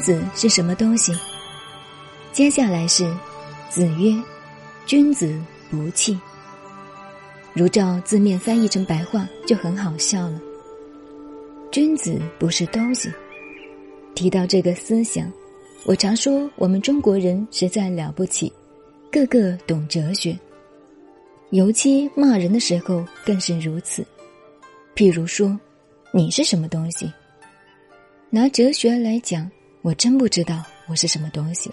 子是什么东西？接下来是子曰：“君子不器。”如照字面翻译成白话，就很好笑了。君子不是东西。提到这个思想，我常说我们中国人实在了不起，个个懂哲学。尤其骂人的时候更是如此。譬如说：“你是什么东西？”拿哲学来讲。我真不知道我是什么东西，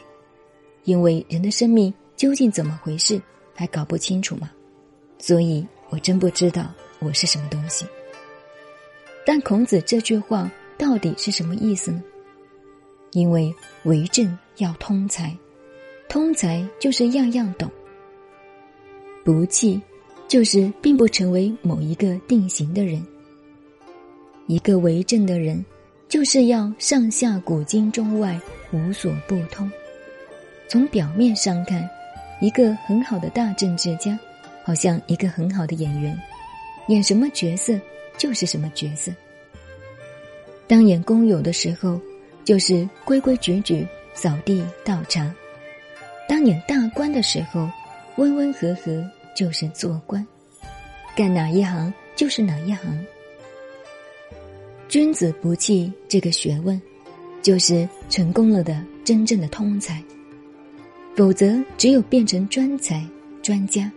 因为人的生命究竟怎么回事还搞不清楚嘛，所以我真不知道我是什么东西。但孔子这句话到底是什么意思呢？因为为政要通才，通才就是样样懂。不器，就是并不成为某一个定型的人。一个为政的人。就是要上下古今中外无所不通。从表面上看，一个很好的大政治家，好像一个很好的演员，演什么角色就是什么角色。当演工友的时候，就是规规矩矩扫地倒茶；当演大官的时候，温温和和就是做官，干哪一行就是哪一行。君子不器这个学问，就是成功了的真正的通才。否则，只有变成专才、专家。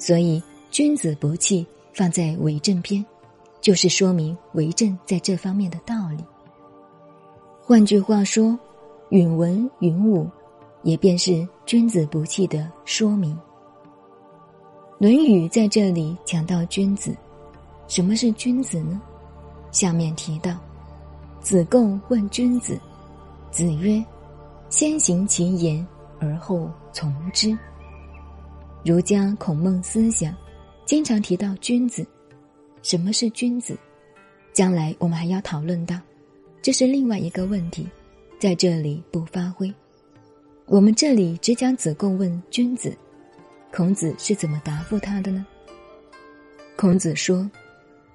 所以，君子不器放在为政篇，就是说明为政在这方面的道理。换句话说，允文允武，也便是君子不器的说明。《论语》在这里讲到君子，什么是君子呢？下面提到，子贡问君子，子曰：“先行其言，而后从之。”儒家孔孟思想经常提到君子，什么是君子？将来我们还要讨论到，这是另外一个问题，在这里不发挥。我们这里只讲子贡问君子，孔子是怎么答复他的呢？孔子说。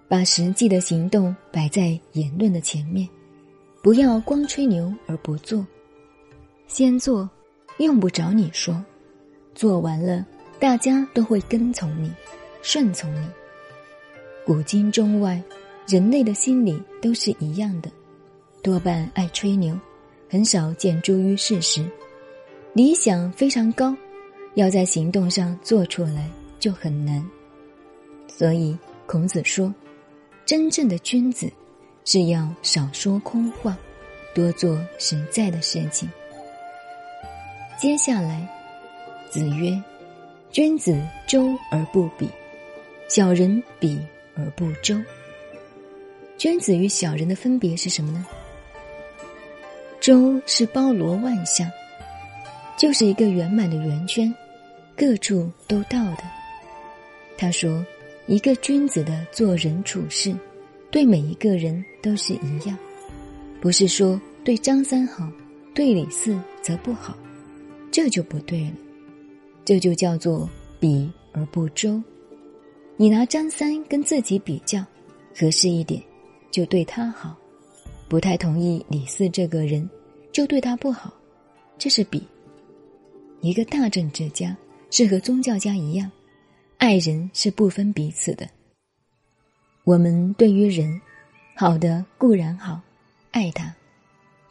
把实际的行动摆在言论的前面，不要光吹牛而不做。先做，用不着你说；做完了，大家都会跟从你，顺从你。古今中外，人类的心理都是一样的，多半爱吹牛，很少见诸于事实。理想非常高，要在行动上做出来就很难。所以孔子说。真正的君子，是要少说空话，多做实在的事情。接下来，子曰：“君子周而不比，小人比而不周。”君子与小人的分别是什么呢？周是包罗万象，就是一个圆满的圆圈，各处都到的。他说。一个君子的做人处事，对每一个人都是一样，不是说对张三好，对李四则不好，这就不对了。这就叫做比而不周。你拿张三跟自己比较，合适一点，就对他好；不太同意李四这个人，就对他不好。这是比。一个大政治家是和宗教家一样。爱人是不分彼此的。我们对于人，好的固然好，爱他；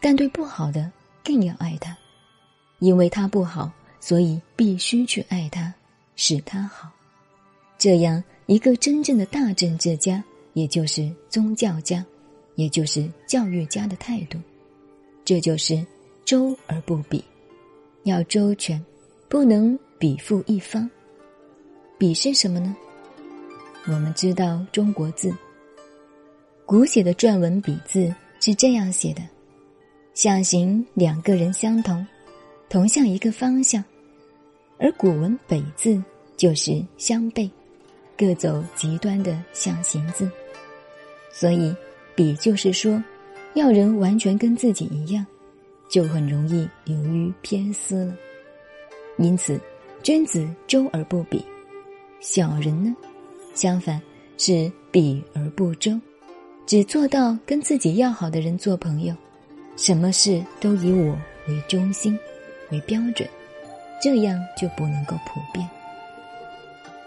但对不好的更要爱他，因为他不好，所以必须去爱他，使他好。这样，一个真正的大政治家，也就是宗教家，也就是教育家的态度，这就是周而不比，要周全，不能比附一方。比是什么呢？我们知道中国字，古写的篆文笔字是这样写的：象形两个人相同，同向一个方向；而古文北字就是相背，各走极端的象形字。所以，比就是说，要人完全跟自己一样，就很容易流于偏私了。因此，君子周而不比。小人呢，相反是比而不争，只做到跟自己要好的人做朋友，什么事都以我为中心为标准，这样就不能够普遍。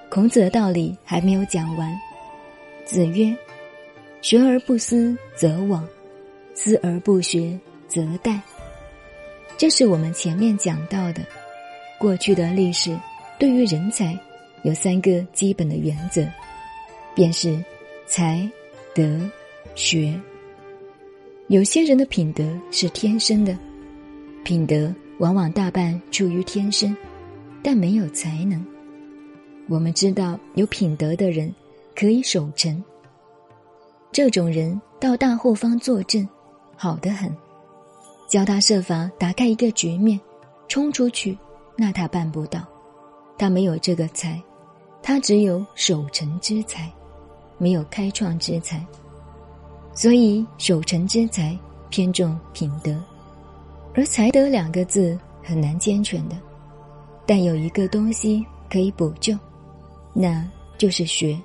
孔子的道理还没有讲完。子曰：“学而不思则罔，思而不学则殆。”这是我们前面讲到的，过去的历史对于人才有三个基本的原则，便是才、德、学。有些人的品德是天生的，品德往往大半出于天生，但没有才能。我们知道有品德的人可以守城，这种人到大后方坐镇，好得很。教他设法打开一个局面，冲出去，那他办不到，他没有这个才，他只有守成之才，没有开创之才。所以守成之才偏重品德，而才德两个字很难兼全的，但有一个东西可以补救。那就是学，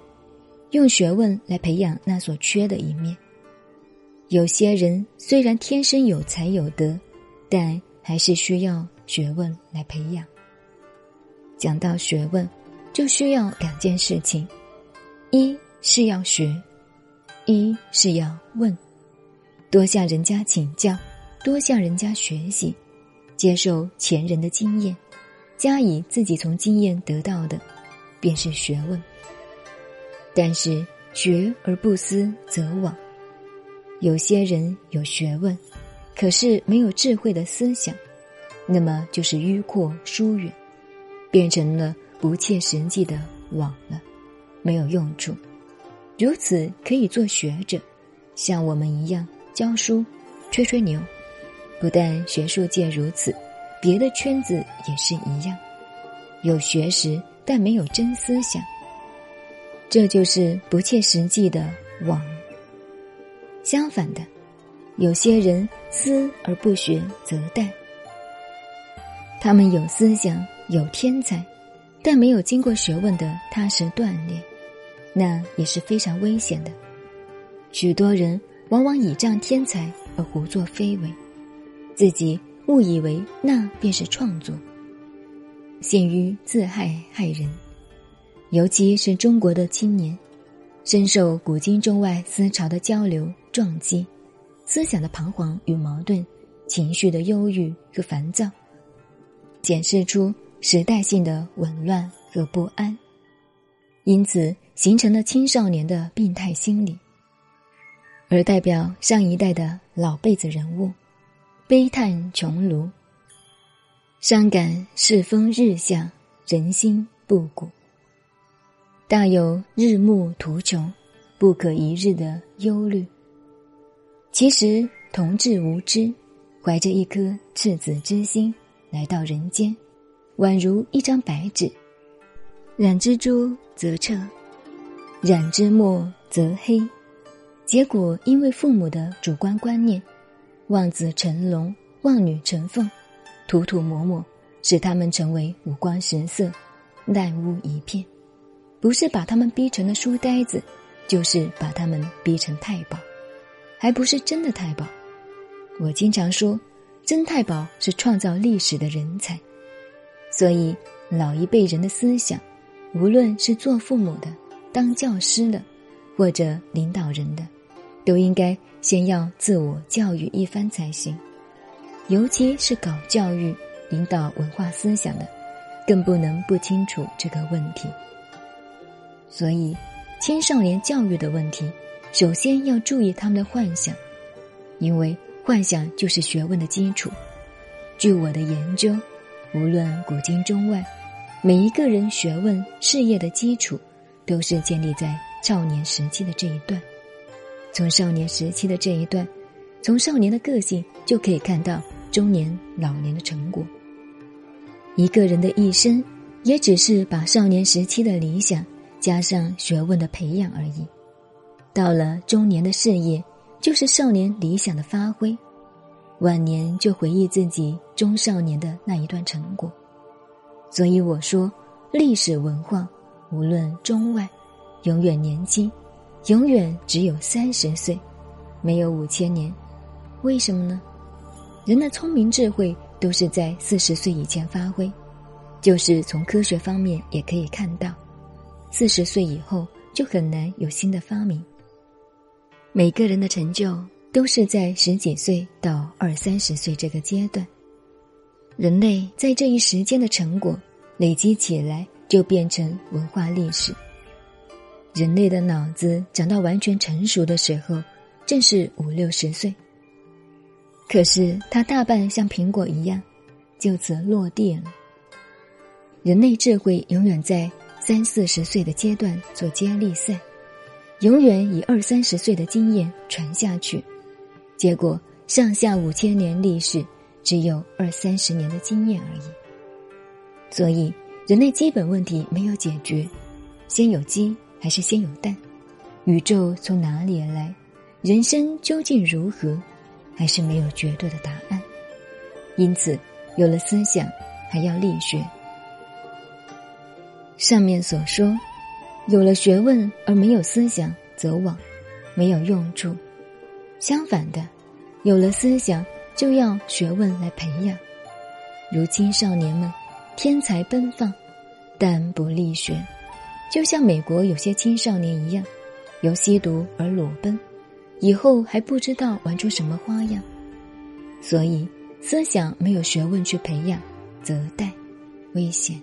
用学问来培养那所缺的一面。有些人虽然天生有才有德，但还是需要学问来培养。讲到学问，就需要两件事情：一是要学，一是要问，多向人家请教，多向人家学习，接受前人的经验，加以自己从经验得到的。便是学问，但是学而不思则罔。有些人有学问，可是没有智慧的思想，那么就是迂阔疏远，变成了不切实际的网了，没有用处。如此可以做学者，像我们一样教书、吹吹牛。不但学术界如此，别的圈子也是一样，有学识。但没有真思想，这就是不切实际的妄。相反的，有些人思而不学则殆。他们有思想、有天才，但没有经过学问的踏实锻炼，那也是非常危险的。许多人往往倚仗天才而胡作非为，自己误以为那便是创作。陷于自害害人，尤其是中国的青年，深受古今中外思潮的交流撞击，思想的彷徨与矛盾，情绪的忧郁和烦躁，显示出时代性的紊乱和不安，因此形成了青少年的病态心理，而代表上一代的老辈子人物，悲叹穷庐。伤感世风日下，人心不古。大有日暮途穷，不可一日的忧虑。其实同志无知，怀着一颗赤子之心来到人间，宛如一张白纸，染之朱则澈，染之墨则黑。结果因为父母的主观观念，望子成龙，望女成凤。涂涂抹抹，使他们成为五光十色、烂污一片。不是把他们逼成了书呆子，就是把他们逼成太保，还不是真的太保。我经常说，真太保是创造历史的人才。所以，老一辈人的思想，无论是做父母的、当教师的，或者领导人的，都应该先要自我教育一番才行。尤其是搞教育、引导文化思想的，更不能不清楚这个问题。所以，青少年教育的问题，首先要注意他们的幻想，因为幻想就是学问的基础。据我的研究，无论古今中外，每一个人学问事业的基础，都是建立在少年时期的这一段。从少年时期的这一段，从少年的个性就可以看到。中年、老年的成果，一个人的一生，也只是把少年时期的理想加上学问的培养而已。到了中年的事业，就是少年理想的发挥；晚年就回忆自己中少年的那一段成果。所以我说，历史文化无论中外，永远年轻，永远只有三十岁，没有五千年。为什么呢？人的聪明智慧都是在四十岁以前发挥，就是从科学方面也可以看到，四十岁以后就很难有新的发明。每个人的成就都是在十几岁到二三十岁这个阶段，人类在这一时间的成果累积起来，就变成文化历史。人类的脑子长到完全成熟的时候，正是五六十岁。可是它大半像苹果一样，就此落地了。人类智慧永远在三四十岁的阶段做接力赛，永远以二三十岁的经验传下去，结果上下五千年历史只有二三十年的经验而已。所以，人类基本问题没有解决，先有鸡。还是先有蛋，宇宙从哪里而来？人生究竟如何？还是没有绝对的答案。因此，有了思想，还要力学。上面所说，有了学问而没有思想，则枉，没有用处。相反的，有了思想，就要学问来培养。如青少年们，天才奔放，但不力学。就像美国有些青少年一样，由吸毒而裸奔，以后还不知道玩出什么花样。所以，思想没有学问去培养，则殆危险。